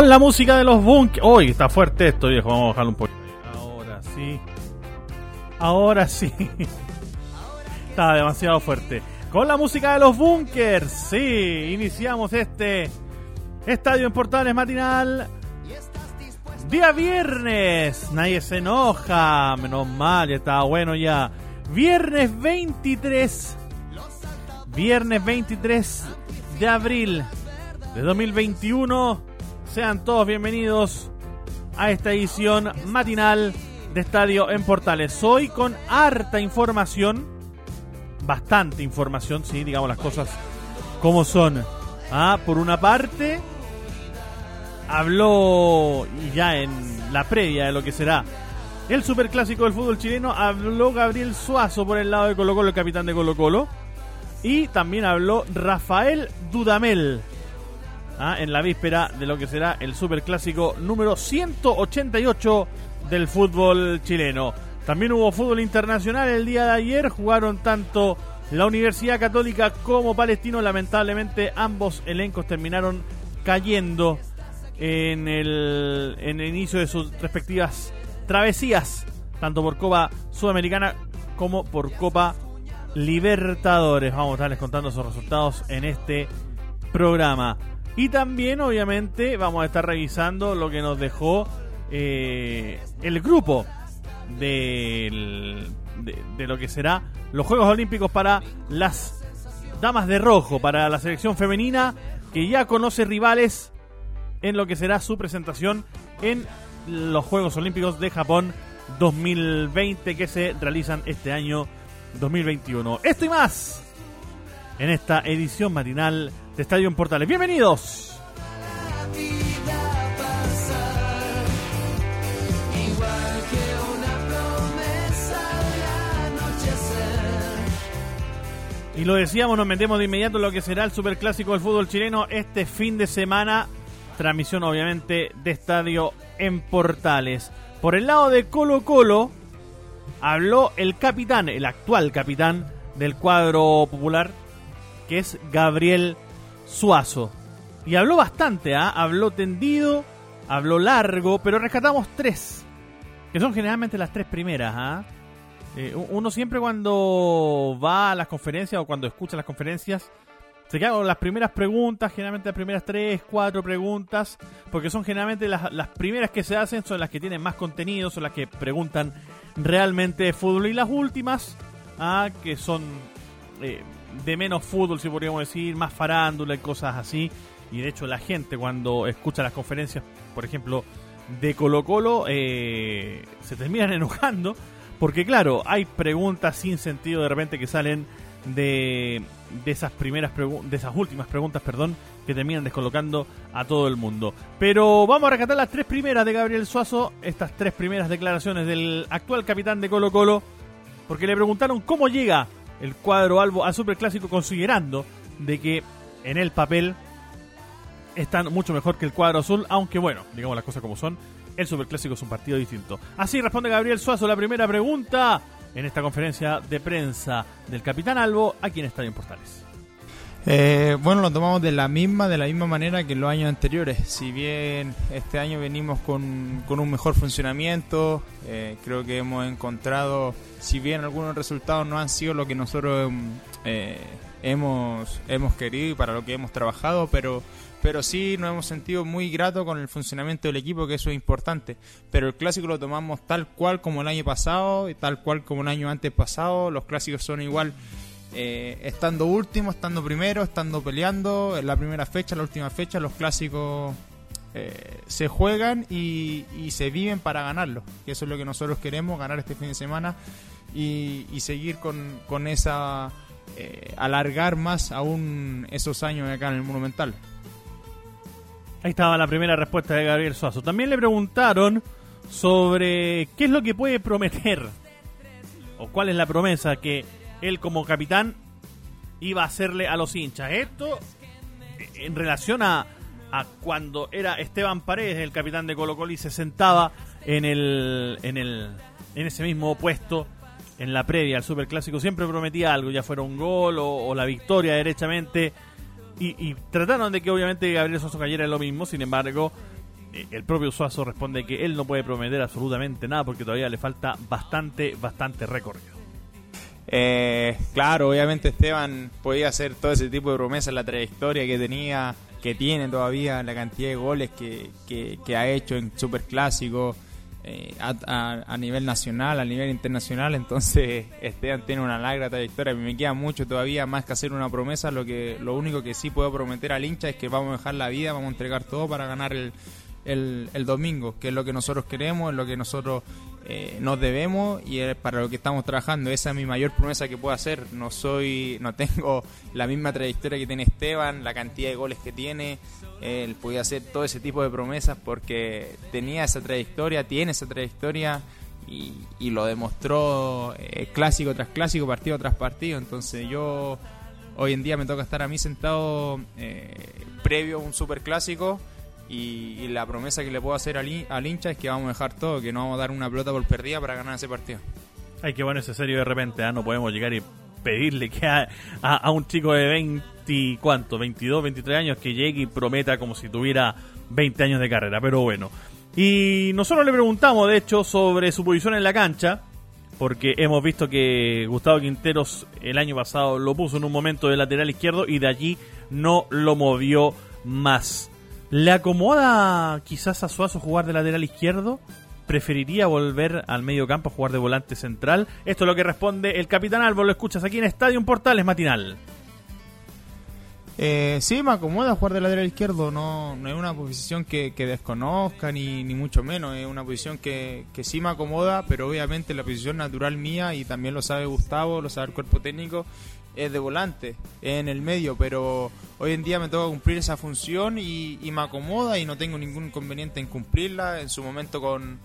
Con la música de los bunkers. Uy, está fuerte esto, viejo. Vamos a bajarlo un poco. Ahora sí. Ahora sí. Está demasiado fuerte. Con la música de los bunkers. Sí, iniciamos este Estadio en Portales matinal. Día viernes. Nadie se enoja. Menos mal, ya estaba bueno ya. Viernes 23. Viernes 23 de abril de 2021. Sean todos bienvenidos a esta edición matinal de Estadio en Portales. Hoy con harta información, bastante información, sí, digamos las cosas como son. Ah, por una parte, habló ya en la previa de lo que será el superclásico del fútbol chileno, habló Gabriel Suazo por el lado de Colo Colo, el capitán de Colo Colo. Y también habló Rafael Dudamel, ¿ah? en la víspera de lo que será el superclásico número 188 del fútbol chileno. También hubo fútbol internacional el día de ayer, jugaron tanto la Universidad Católica como Palestino, lamentablemente ambos elencos terminaron cayendo en el, inicio de sus respectivas travesías, tanto por Copa Sudamericana como por Copa Libertadores. Vamos a estarles contando esos resultados en este programa. Y también, obviamente, vamos a estar revisando lo que nos dejó eh, el grupo de, de lo que será los Juegos Olímpicos para las Damas de Rojo, para la selección femenina, que ya conoce rivales en lo que será su presentación en los Juegos Olímpicos de Japón 2020 que se realizan este año 2021. Esto y más en esta edición matinal de Estadio en Portales. Bienvenidos. Y lo decíamos, nos metemos de inmediato en lo que será el superclásico del fútbol chileno este fin de semana. Transmisión, obviamente, de estadio en Portales. Por el lado de Colo Colo, habló el capitán, el actual capitán del cuadro popular, que es Gabriel Suazo. Y habló bastante, ¿ah? habló tendido, habló largo, pero rescatamos tres, que son generalmente las tres primeras. ¿ah? Eh, uno siempre cuando va a las conferencias o cuando escucha las conferencias, se queda con las primeras preguntas, generalmente las primeras tres, cuatro preguntas, porque son generalmente las, las primeras que se hacen, son las que tienen más contenido, son las que preguntan realmente de fútbol. Y las últimas, ah, que son eh, de menos fútbol, si podríamos decir, más farándula y cosas así. Y de hecho la gente cuando escucha las conferencias, por ejemplo, de Colo Colo, eh, se terminan enojando. Porque claro, hay preguntas sin sentido de repente que salen de, de esas primeras de esas últimas preguntas, perdón, que terminan descolocando a todo el mundo. Pero vamos a rescatar las tres primeras de Gabriel Suazo, estas tres primeras declaraciones del actual capitán de Colo Colo, porque le preguntaron cómo llega el cuadro albo al Superclásico considerando de que en el papel están mucho mejor que el cuadro azul, aunque bueno, digamos las cosas como son, el Superclásico es un partido distinto. Así responde Gabriel Suazo la primera pregunta en esta conferencia de prensa del Capitán Albo aquí en Estadio Portales. Eh, bueno, lo tomamos de la misma, de la misma manera que en los años anteriores. Si bien este año venimos con, con un mejor funcionamiento, eh, creo que hemos encontrado, si bien algunos resultados no han sido lo que nosotros mm, eh, hemos, hemos querido y para lo que hemos trabajado, pero, pero sí nos hemos sentido muy gratos con el funcionamiento del equipo, que eso es importante. Pero el clásico lo tomamos tal cual como el año pasado y tal cual como el año antes pasado. Los clásicos son igual eh, estando último, estando primero, estando peleando, en la primera fecha, la última fecha, los clásicos eh, se juegan y, se viven para ganarlo. Que eso es lo que nosotros queremos, ganar este fin de semana y, seguir con, con esa... Eh, alargar más aún esos años acá en el Monumental. Ahí estaba la primera respuesta de Gabriel Suazo. También le preguntaron sobre qué es lo que puede prometer o cuál es la promesa que él como capitán iba a hacerle a los hinchas. Esto en relación a, cuando era Esteban Paredes el capitán de Colo Colo y se sentaba en el, en el en ese mismo puesto en la previa al Superclásico siempre prometía algo, ya fuera un gol o, la victoria derechamente y, trataron de que obviamente Gabriel Suazo cayera en lo mismo, sin embargo eh, el propio Suazo responde que él no puede prometer absolutamente nada porque todavía le falta bastante, bastante recorrido. Eh, claro, obviamente Esteban podía hacer todo ese tipo de promesas, la trayectoria que tenía, que tiene todavía, la cantidad de goles que, que, ha hecho en Superclásico eh, a, a, nivel nacional, a nivel internacional. Entonces Esteban tiene una larga trayectoria. Me queda mucho todavía más que hacer una promesa. Lo que lo único que sí puedo prometer al hincha es que vamos a dejar la vida, vamos a entregar todo para ganar el, el, el domingo, que es lo que nosotros queremos, es lo que nosotros eh, nos debemos y es para lo que estamos trabajando. Esa es mi mayor promesa que puedo hacer. No soy, no tengo la misma trayectoria que tiene Esteban, la cantidad de goles que tiene. Él podía hacer todo ese tipo de promesas porque tenía esa trayectoria, tiene esa trayectoria y, lo demostró eh, clásico tras clásico, partido tras partido. Entonces yo hoy en día me toca estar a mí sentado eh, previo a un super clásico y, la promesa que le puedo hacer al, hincha es que vamos a dejar todo, que no vamos a dar una pelota por perdida para ganar ese partido. Ay, qué bueno ese serio de repente, ¿ah? no podemos llegar y pedirle que a, un chico de 20, ¿cuánto? 22, 23 años que llegue y prometa como si tuviera 20 años de carrera, pero bueno. Y nosotros le preguntamos, de hecho, sobre su posición en la cancha, porque hemos visto que Gustavo Quinteros el año pasado lo puso en un momento de lateral izquierdo y de allí no lo movió más. ¿Le acomoda quizás a Suazo jugar de lateral izquierdo? ¿Preferiría volver al medio campo a jugar de volante central? Esto es lo que responde el Capitán Albo. Lo escuchas aquí en Estadio Portales Matinal. Eh, sí, me acomoda jugar de lateral izquierdo. No, es una posición que, desconozca, ni, ni, mucho menos. Es una posición que, que sí me acomoda, pero obviamente la posición natural mía, y también lo sabe Gustavo, lo sabe el cuerpo técnico, es de volante, en el medio, pero hoy en día me toca cumplir esa función y, me acomoda y no tengo ningún inconveniente en cumplirla. En su momento con,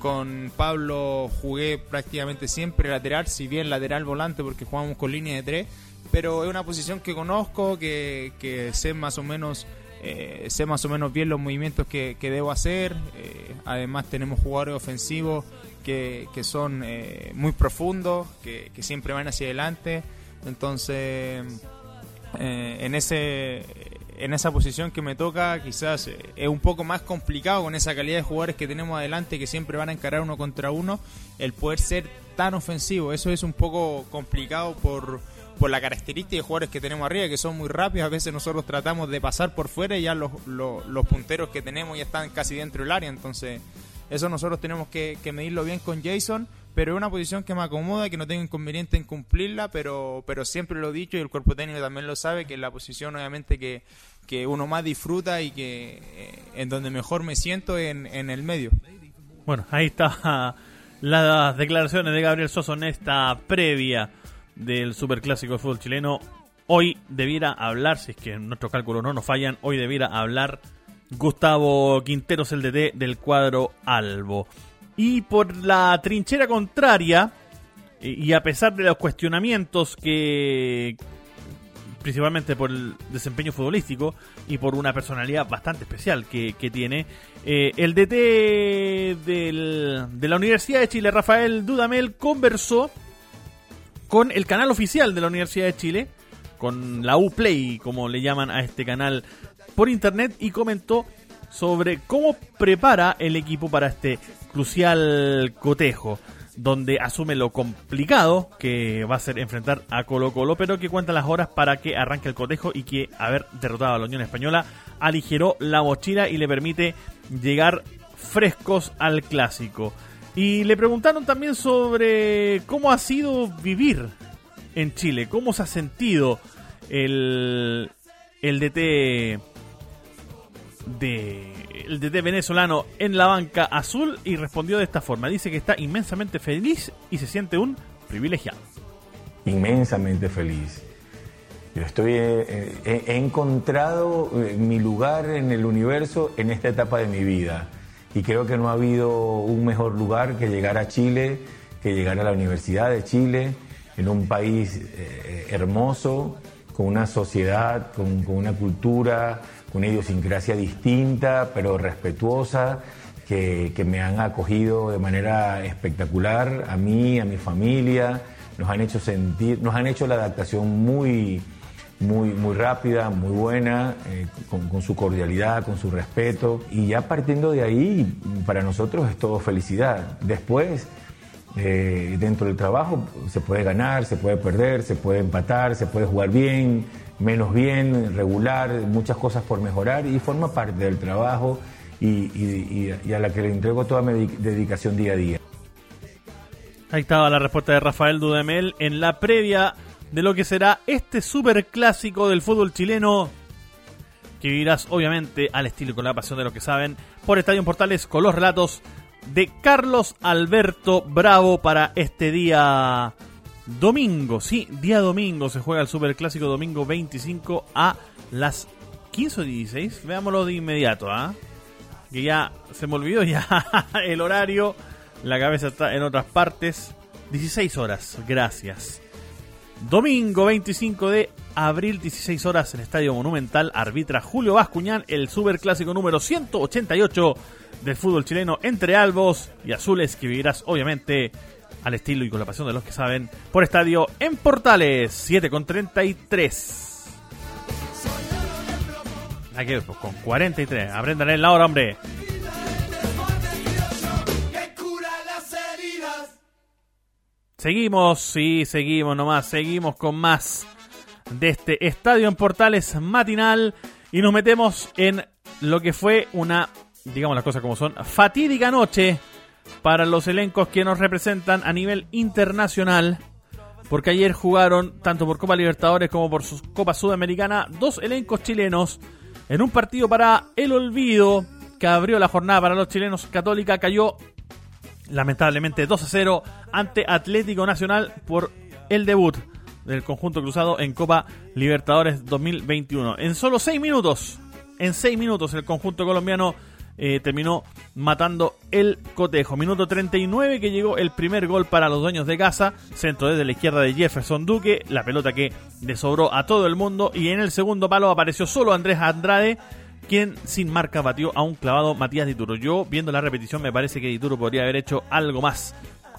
con Pablo jugué prácticamente siempre lateral, si bien lateral volante porque jugamos con línea de tres, pero es una posición que conozco, que, que sé más o menos... Eh, sé más o menos bien los movimientos que, debo hacer. Eh, además tenemos jugadores ofensivos que, que son eh, muy profundos, que, que, siempre van hacia adelante. Entonces, eh, en ese en esa posición que me toca quizás eh, es un poco más complicado con esa calidad de jugadores que tenemos adelante que siempre van a encarar uno contra uno el poder ser tan ofensivo. Eso es un poco complicado por, por la característica de jugadores que tenemos arriba que son muy rápidos. A veces nosotros tratamos de pasar por fuera y ya los, los, punteros que tenemos ya están casi dentro del área. Entonces eso nosotros tenemos que, que medirlo bien con Jason pero es una posición que me acomoda, que no tengo inconveniente en cumplirla, pero, pero siempre lo he dicho y el cuerpo técnico también lo sabe, que es la posición obviamente que, que uno más disfruta y que eh, en donde mejor me siento en, en el medio. Bueno, ahí está las declaraciones de Gabriel Soso en esta previa del Superclásico de fútbol chileno. Hoy debiera hablar, si es que nuestros cálculos no nos fallan, hoy debiera hablar Gustavo Quinteros, el DT del cuadro Albo. Y por la trinchera contraria, y a pesar de los cuestionamientos que, principalmente por el desempeño futbolístico y por una personalidad bastante especial que, tiene, eh, el DT de la Universidad de Chile, Rafael Dudamel, conversó con el canal oficial de la Universidad de Chile, con la Uplay, como le llaman a este canal por internet, y comentó sobre cómo prepara el equipo para este crucial cotejo, donde asume lo complicado que va a ser enfrentar a Colo Colo, pero que cuenta las horas para que arranque el cotejo y que haber derrotado a la Unión Española aligeró la mochila y le permite llegar frescos al clásico. Y le preguntaron también sobre cómo ha sido vivir en Chile, cómo se ha sentido el, el DT de el DT venezolano en la banca azul y respondió de esta forma. Dice que está inmensamente feliz y se siente un privilegiado. Inmensamente feliz. Yo estoy, eh, eh, he encontrado eh, mi lugar en el universo en esta etapa de mi vida y creo que no ha habido un mejor lugar que llegar a Chile, que llegar a la Universidad de Chile, en un país hermoso, con una sociedad, con, con una cultura, una idiosincrasia distinta, pero respetuosa, que, me han acogido de manera espectacular a mí, a mi familia, nos han hecho sentir, nos han hecho la adaptación muy, muy, muy rápida, muy buena, eh, con, su cordialidad, con su respeto. Y ya partiendo de ahí, para nosotros es todo felicidad. Después, eh, dentro del trabajo, se puede ganar, se puede perder, se puede empatar, se puede jugar bien, menos bien, regular, muchas cosas por mejorar y forma parte del trabajo y, a la que le entrego toda mi dedicación día a día. Ahí estaba la respuesta de Rafael Dudamel en la previa de lo que será este super clásico del fútbol chileno que vivirás obviamente al estilo y con la pasión de lo que saben por Estadio Portales con los relatos de Carlos Alberto Bravo para este día Domingo, sí, día domingo se juega el Super Clásico domingo 25 a las 15 o 16. Veámoslo de inmediato, ¿ah? Que ya se me olvidó ya el horario. La cabeza está en otras partes. 16 horas, gracias. Domingo 25 de abril, 16 horas en Estadio Monumental. Arbitra Julio Bascuñán, el Super Clásico número 188 del fútbol chileno entre albos y azules que vivirás obviamente al estilo y con la pasión de los que saben, por estadio en Portales, 7 con 33. Aquí pues con 43. Aprendan en la hora, hombre. Seguimos, sí, seguimos nomás, seguimos con más de este Estadio en Portales matinal y nos metemos en lo que fue una, digamos las cosas como son, fatídica noche para los elencos que nos representan a nivel internacional. Porque ayer jugaron, tanto por Copa Libertadores como por Copa Sudamericana, dos elencos chilenos en un partido para el olvido que abrió la jornada para los chilenos. Católica cayó lamentablemente 2 a 0 ante Atlético Nacional por el debut del conjunto cruzado en Copa Libertadores 2021. En solo 6 minutos, en 6 minutos el conjunto colombiano eh, terminó matando el cotejo. Minuto 39 que llegó el primer gol para los dueños de casa. Centro desde la izquierda de Jefferson Duque. La pelota que desobró a todo el mundo. Y en el segundo palo apareció solo Andrés Andrade. Quien sin marca batió a un clavado Matías Dituro. Yo viendo la repetición me parece que Dituro podría haber hecho algo más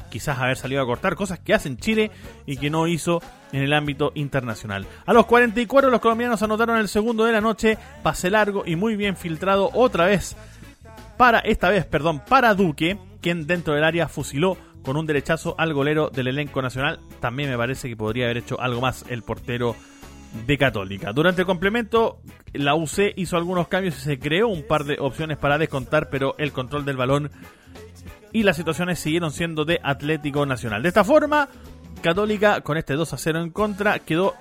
quizás haber salido a cortar, cosas que hace en Chile y que no hizo en el ámbito internacional. A los 44 los colombianos anotaron el segundo de la noche, pase largo y muy bien filtrado otra vez para esta vez, perdón, para Duque, quien dentro del área fusiló con un derechazo al golero del elenco nacional. También me parece que podría haber hecho algo más el portero de Católica. Durante el complemento, la UC hizo algunos cambios y se creó un par de opciones para descontar, pero el control del balón y las situaciones siguieron siendo de Atlético Nacional. De esta forma, Católica, con este 2 a 0 en contra, quedó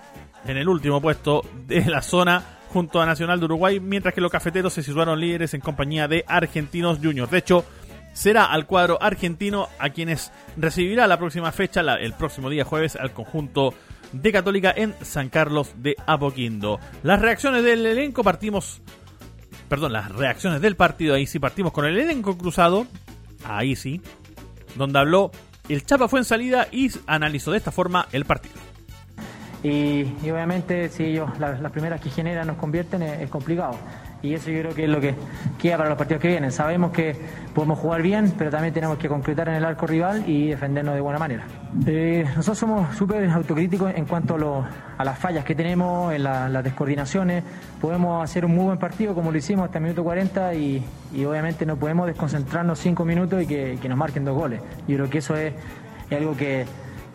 en el último puesto de la zona junto a Nacional de Uruguay, mientras que los cafeteros se situaron líderes en compañía de Argentinos Juniors. De hecho, será al cuadro argentino a quienes recibirá la próxima fecha, el próximo día jueves, al conjunto de Católica en San Carlos de Apoquindo. Las reacciones del elenco partimos, perdón, las reacciones del partido, ahí sí partimos con el elenco cruzado, ahí sí, donde habló el Chapa fue en salida y analizó de esta forma el partido. Y, obviamente si ellos las, primeras que generan nos convierten es, complicado. Y eso yo creo que es lo que queda para los partidos que vienen. Sabemos que podemos jugar bien, pero también tenemos que concretar en el arco rival y defendernos de buena manera. Eh, nosotros somos súper autocríticos en cuanto a, las fallas que tenemos, en las descoordinaciones. Podemos hacer un muy buen partido como lo hicimos hasta el minuto 40 y, obviamente no podemos desconcentrarnos cinco minutos y que, nos marquen dos goles. Yo creo que eso es algo que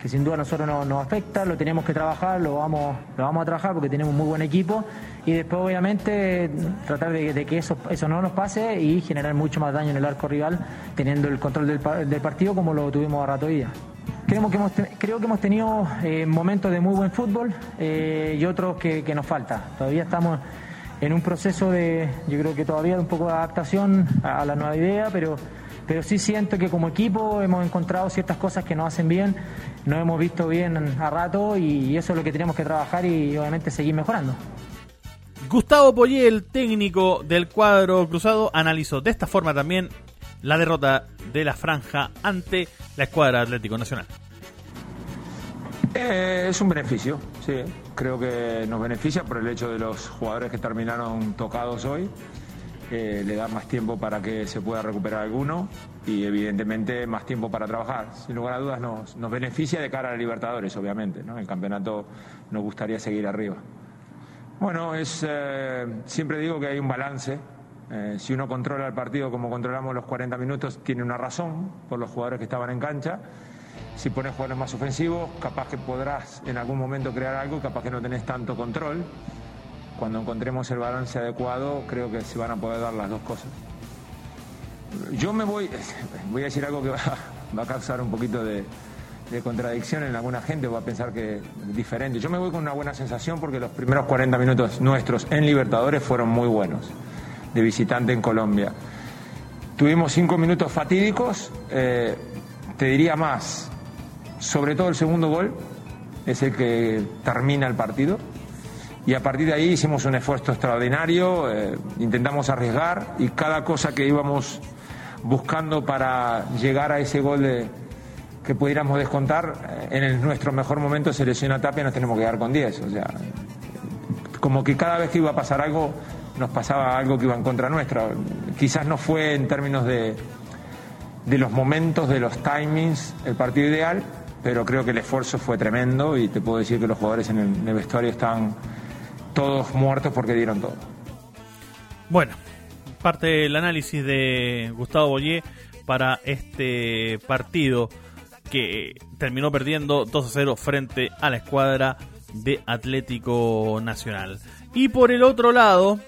que sin duda a nosotros nos, afecta, lo tenemos que trabajar, lo vamos, lo vamos a trabajar porque tenemos muy buen equipo y después obviamente tratar de, que eso, eso no nos pase y generar mucho más daño en el arco rival teniendo el control del, partido como lo tuvimos a rato día. Creo que hemos, creo que hemos tenido eh, momentos de muy buen fútbol eh, y otros que, nos falta. Todavía estamos en un proceso de, yo creo que todavía un poco de adaptación a, la nueva idea, pero, pero sí siento que como equipo hemos encontrado ciertas cosas que nos hacen bien, nos hemos visto bien a rato y, eso es lo que tenemos que trabajar y obviamente seguir mejorando. Gustavo Poyé, el técnico del cuadro cruzado, analizó de esta forma también la derrota de la franja ante la escuadra Atlético Nacional. Eh, es un beneficio, sí. Creo que nos beneficia por el hecho de los jugadores que terminaron tocados hoy. Eh, le da más tiempo para que se pueda recuperar alguno y evidentemente más tiempo para trabajar. Sin lugar a dudas nos, beneficia de cara a Libertadores, obviamente. ¿no? El campeonato nos gustaría seguir arriba. Bueno, es, eh, siempre digo que hay un balance. si uno controla el partido como controlamos los 40 minutos, tiene una razón por los jugadores que estaban en cancha si pones jugadores más ofensivos, capaz que podrás en algún momento crear algo, capaz que no tenés tanto control. Cuando encontremos el balance adecuado, creo que se van a poder dar las dos cosas. Yo me voy, voy a decir algo que va, a causar un poquito de, contradicción en alguna gente, va a pensar que es diferente. Yo me voy con una buena sensación porque los primeros 40 minutos nuestros en Libertadores fueron muy buenos, de visitante en Colombia. Tuvimos cinco minutos fatídicos, eh, te diría más, sobre todo el segundo gol, es el que termina el partido. Y a partir de ahí hicimos un esfuerzo extraordinario, eh, intentamos arriesgar y cada cosa que íbamos buscando para llegar a ese gol que pudiéramos descontar, eh, en nuestro mejor momento se lesiona Tapia y nos tenemos que quedar con 10. O sea, como que cada vez que iba a pasar algo, nos pasaba algo que iba en contra nuestra. Quizás no fue en términos de, de los momentos, de los timings, el partido ideal, pero creo que el esfuerzo fue tremendo y te puedo decir que los jugadores en el, vestuario están todos muertos porque dieron todo. Bueno, parte del análisis de Gustavo Boyer para este partido que terminó perdiendo 2 a 0 frente a la escuadra de Atlético Nacional. Y por el otro lado,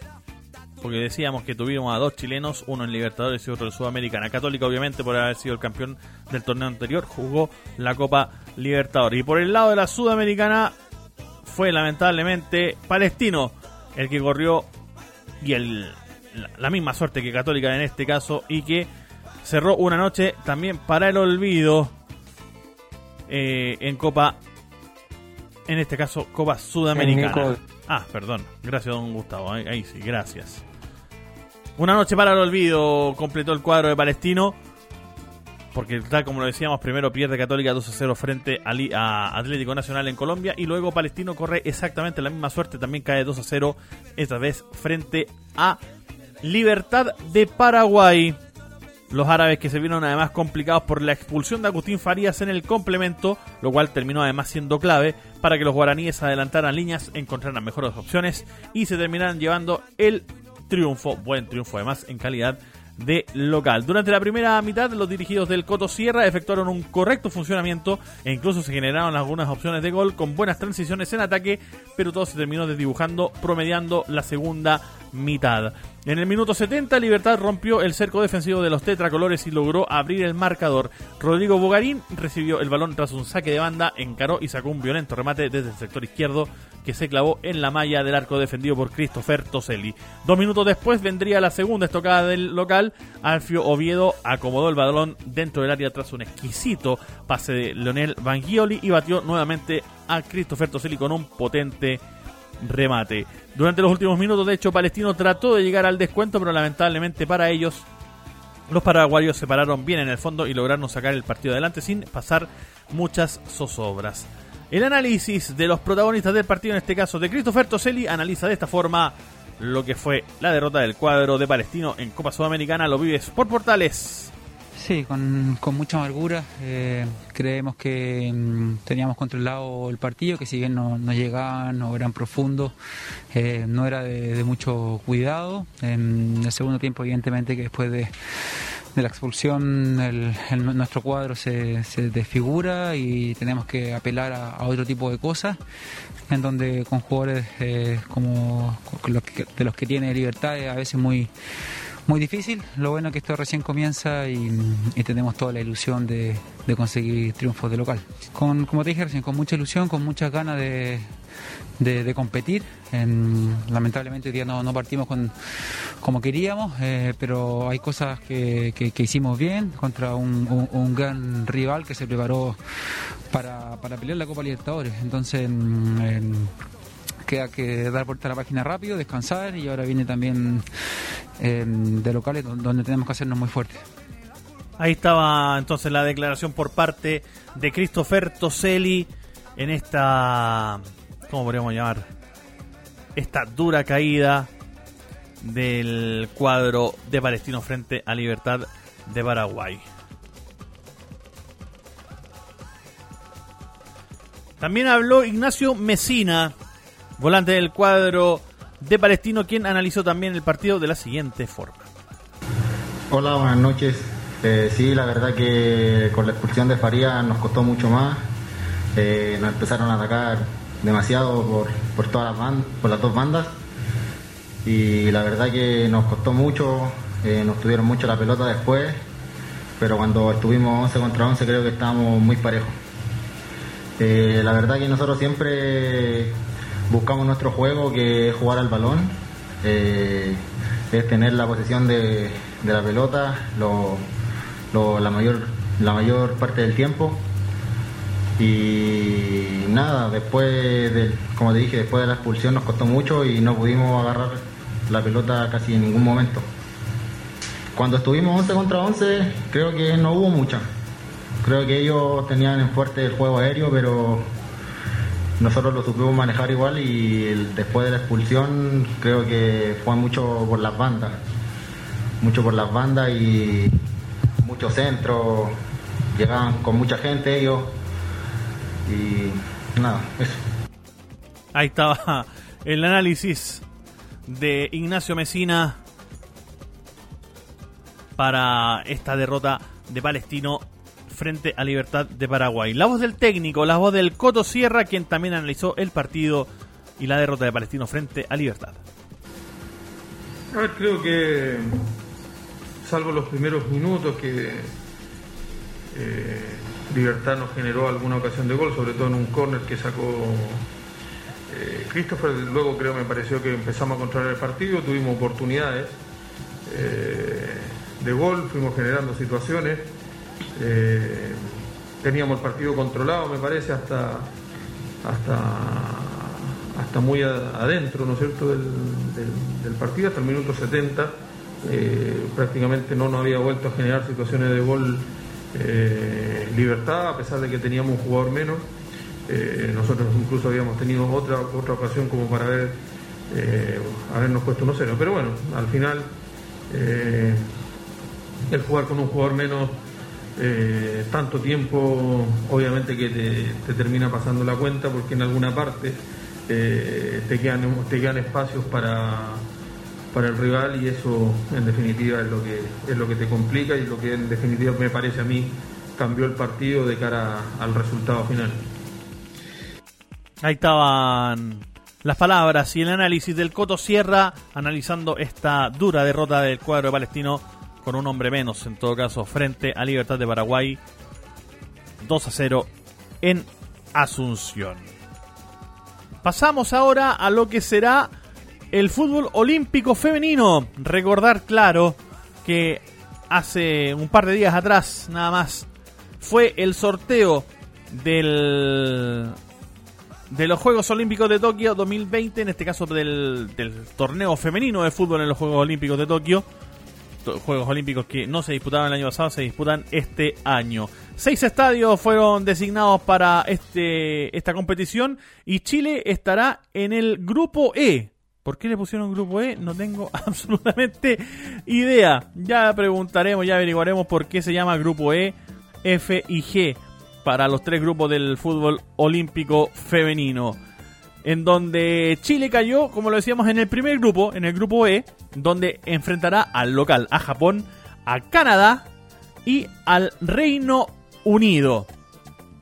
porque decíamos que tuvimos a dos chilenos, uno en Libertadores y otro en Sudamericana. Católica, obviamente, por haber sido el campeón del torneo anterior, jugó la Copa Libertadores. Y por el lado de la Sudamericana, fue lamentablemente Palestino el que corrió y el, la, misma suerte que Católica en este caso y que cerró una noche también para el olvido eh, en Copa, en este caso Copa Sudamericana. Ah, perdón, gracias don Gustavo, ahí sí, gracias. Una noche para el olvido completó el cuadro de Palestino. Porque tal como lo decíamos, primero pierde Católica 2 a 0 frente a Atlético Nacional en Colombia. Y luego Palestino corre exactamente la misma suerte. También cae 2 a 0, esta vez frente a Libertad de Paraguay. Los árabes que se vieron además complicados por la expulsión de Agustín Farías en el complemento, lo cual terminó además siendo clave para que los guaraníes adelantaran líneas, encontraran mejores opciones y se terminaran llevando el triunfo, buen triunfo además en calidad de local. Durante la primera mitad, los dirigidos del Coto Sierra efectuaron un correcto funcionamiento e incluso se generaron algunas opciones de gol con buenas transiciones en ataque, pero todo se terminó desdibujando, promediando la segunda mitad. En el minuto 70, Libertad rompió el cerco defensivo de los tetracolores y logró abrir el marcador. Rodrigo Bogarín recibió el balón tras un saque de banda, encaró y sacó un violento remate desde el sector izquierdo que se clavó en la malla del arco defendido por Christopher Toselli. Dos minutos después vendría la segunda estocada del local. Alfio Oviedo acomodó el balón dentro del área tras un exquisito pase de Leonel Vangioli y batió nuevamente a Christopher Toselli con un potente remate. Durante los últimos minutos, de hecho, Palestino trató de llegar al descuento, pero lamentablemente para ellos, los paraguayos se pararon bien en el fondo y lograron sacar el partido adelante sin pasar muchas zozobras. El análisis de los protagonistas del partido, en este caso de Christopher Toselli, analiza de esta forma lo que fue la derrota del cuadro de Palestino en Copa Sudamericana. Lo vives por Portales. Sí, con, mucha amargura. Eh, creemos que mm, teníamos controlado el partido, que si bien no, llegaban, no eran profundos, eh, no era de, mucho cuidado. En el segundo tiempo, evidentemente, que después de, la expulsión nuestro cuadro se, desfigura y tenemos que apelar a, otro tipo de cosas, en donde con jugadores eh, como de los que tiene libertad a veces muy muy difícil. Lo bueno es que esto recién comienza y, tenemos toda la ilusión de, conseguir triunfos de local. Con, como te dije recién, con mucha ilusión, con muchas ganas de, de, competir. lamentablemente hoy día no, partimos con, como queríamos, eh, pero hay cosas que, que, hicimos bien contra un, gran rival que se preparó para, para pelear la Copa Libertadores. Entonces, queda que dar vuelta a la página rápido, descansar y ahora viene también em, de locales donde tenemos que hacernos muy fuertes. Ahí estaba entonces la declaración por parte de Christopher Toselli en esta, ¿cómo podríamos llamar? Esta dura caída del cuadro de Palestino frente a Libertad de Paraguay. También habló Ignacio Mesina, volante del cuadro de Palestino, quien analizó también el partido de la siguiente forma. Hola, buenas noches. Eh, sí, la verdad que con la expulsión de Faría nos costó mucho más. Eh, nos empezaron a atacar demasiado por, por todas las por las dos bandas. Y la verdad que nos costó mucho, eh, nos tuvieron mucho la pelota después, pero cuando estuvimos 11 contra 11 creo que estábamos muy parejos. la verdad que nosotros siempre buscamos nuestro juego que es jugar al balón, eh, es tener la posesión de, la pelota la, mayor, la mayor parte del tiempo. Y nada, después del, como te dije, después de la expulsión nos costó mucho y no pudimos agarrar la pelota casi en ningún momento. Cuando estuvimos 11 contra 11, creo que no hubo mucha. Creo que ellos tenían en fuerte el juego aéreo, pero nosotros lo supimos manejar igual y después de la expulsión creo que fue mucho por las bandas, mucho por las bandas y muchos centros, llegaban con mucha gente ellos y nada, eso. Ahí estaba el análisis de Ignacio Mesina para esta derrota de Palestino frente a Libertad de Paraguay. La voz del técnico, la voz del Coto Sierra, quien también analizó el partido y la derrota de Palestino frente a Libertad. A ver, creo que, salvo los primeros minutos que eh, Libertad nos generó alguna ocasión de gol, sobre todo en un córner que sacó eh, Christopher, luego creo me pareció que empezamos a controlar el partido, tuvimos oportunidades eh, de gol, fuimos generando situaciones. Eh, teníamos el partido controlado, me parece, hasta, hasta, hasta muy adentro, ¿no es cierto?, del, partido, hasta el minuto 70. Eh, prácticamente no nos había vuelto a generar situaciones de gol eh, libertad, a pesar de que teníamos un jugador menos. nosotros incluso habíamos tenido otra, otra ocasión como para haber, habernos puesto 1-0. Pero bueno, al final el jugar con un jugador menos eh, tanto tiempo, obviamente que te, termina pasando la cuenta porque en alguna parte eh, te, quedan, te quedan espacios para, para el rival y eso en definitiva es lo, que, es lo que te complica y lo que en definitiva me parece a mí cambió el partido de cara al resultado final. Ahí estaban las palabras y el análisis del Coto Sierra analizando esta dura derrota del cuadro palestino con un hombre menos, en todo caso, frente a Libertad de Paraguay, 2 a 0 en Asunción. Pasamos ahora a lo que será el fútbol olímpico femenino. Recordar, claro, que hace un par de días atrás, nada más, fue el sorteo del de los Juegos Olímpicos de Tokio 2020, en este caso del, del torneo femenino de fútbol en los Juegos Olímpicos de Tokio. Juegos Olímpicos que no se disputaban el año pasado, se disputan este año. Seis estadios fueron designados para este, esta competición y Chile estará en el grupo E. ¿Por qué le pusieron grupo E? No tengo absolutamente idea. Ya preguntaremos, ya averiguaremos por qué se llama grupo E, F y G para los tres grupos del fútbol olímpico femenino en donde Chile cayó, como lo decíamos, en el primer grupo, en el grupo E, donde enfrentará al local, a Japón, a Canadá y al Reino Unido.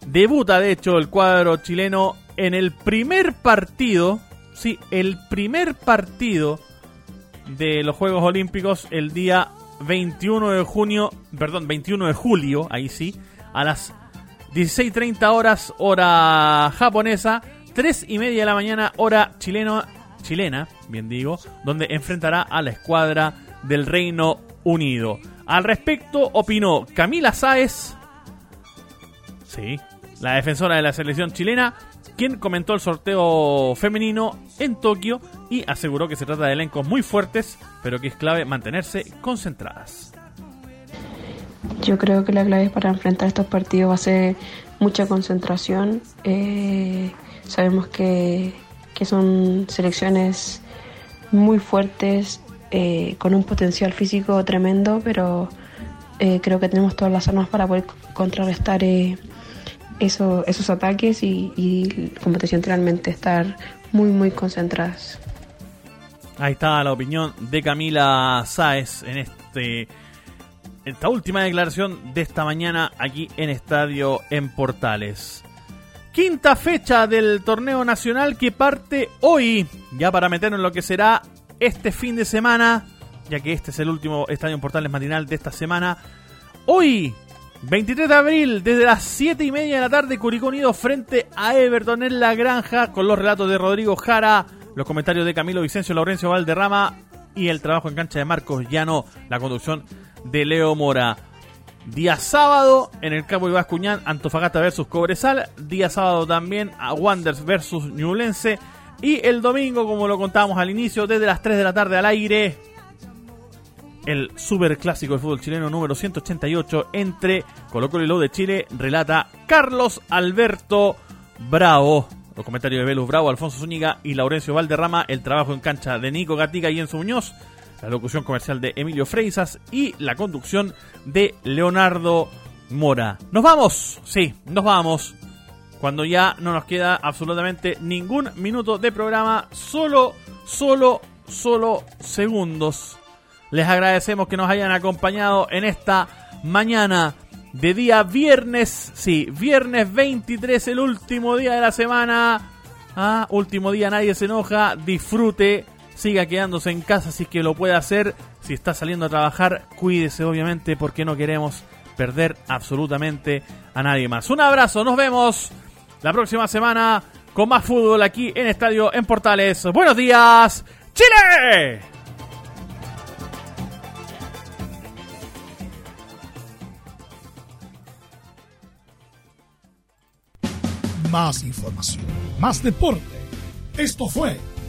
Debuta, de hecho, el cuadro chileno en el primer partido, sí, el primer partido de los Juegos Olímpicos el día 21 de junio, perdón, 21 de julio, ahí sí, a las 16.30 horas hora japonesa, 3 y media de la mañana hora chileno, chilena, bien digo, donde enfrentará a la escuadra del Reino Unido. Al respecto opinó Camila Sáez, sí, la defensora de la selección chilena, quien comentó el sorteo femenino en Tokio y aseguró que se trata de elencos muy fuertes, pero que es clave mantenerse concentradas. Yo creo que la clave para enfrentar estos partidos va a ser mucha concentración. Eh, sabemos que, son selecciones muy fuertes, eh, con un potencial físico tremendo, pero eh, creo que tenemos todas las armas para poder contrarrestar esos ataques y, y, como te decía anteriormente, estar muy, muy concentradas. Ahí está la opinión de Camila Sáez en este esta última declaración de esta mañana aquí en Estadio en Portales. Quinta fecha del torneo nacional que parte hoy, ya para meternos en lo que será este fin de semana, ya que este es el último Estadio en Portales matinal de esta semana. Hoy, 23 de abril, desde las 7 y media de la tarde, Curicó Unido frente a Everton en la granja, con los relatos de Rodrigo Jara, los comentarios de Camilo Vicencio, Laurencio Valderrama y el trabajo en cancha de Marcos Llano, la conducción de Leo Mora. Día sábado en el Cabo Ibascuñán, Antofagasta versus Cobresal. Día sábado también a Wanders versus Ñublense. Y el domingo, como lo contábamos al inicio, desde las 3 de la tarde al aire, el super clásico del fútbol chileno número 188 entre Colo Colo y Low de Chile, relata Carlos Alberto Bravo. Los comentarios de Velus Bravo, Alfonso Zúñiga y Laurencio Valderrama. El trabajo en cancha de Nico Gatica y Enzo Muñoz. La locución comercial de Emilio Freisas y la conducción de Leonardo Mora. ¿Nos vamos? Sí, nos vamos. Cuando ya no nos queda absolutamente ningún minuto de programa. Solo, solo, solo segundos les agradecemos que nos hayan acompañado en esta mañana de día viernes, sí, viernes 23, el último día de la semana. Ah, último día, nadie se enoja, disfrute, siga quedándose en casa si que lo puede hacer. Si está saliendo a trabajar, cuídese obviamente porque no queremos perder absolutamente a nadie más. Un abrazo, nos vemos la próxima semana con más fútbol aquí en Estadio en Portales. Buenos días, Chile. más información, más deporte. Esto fue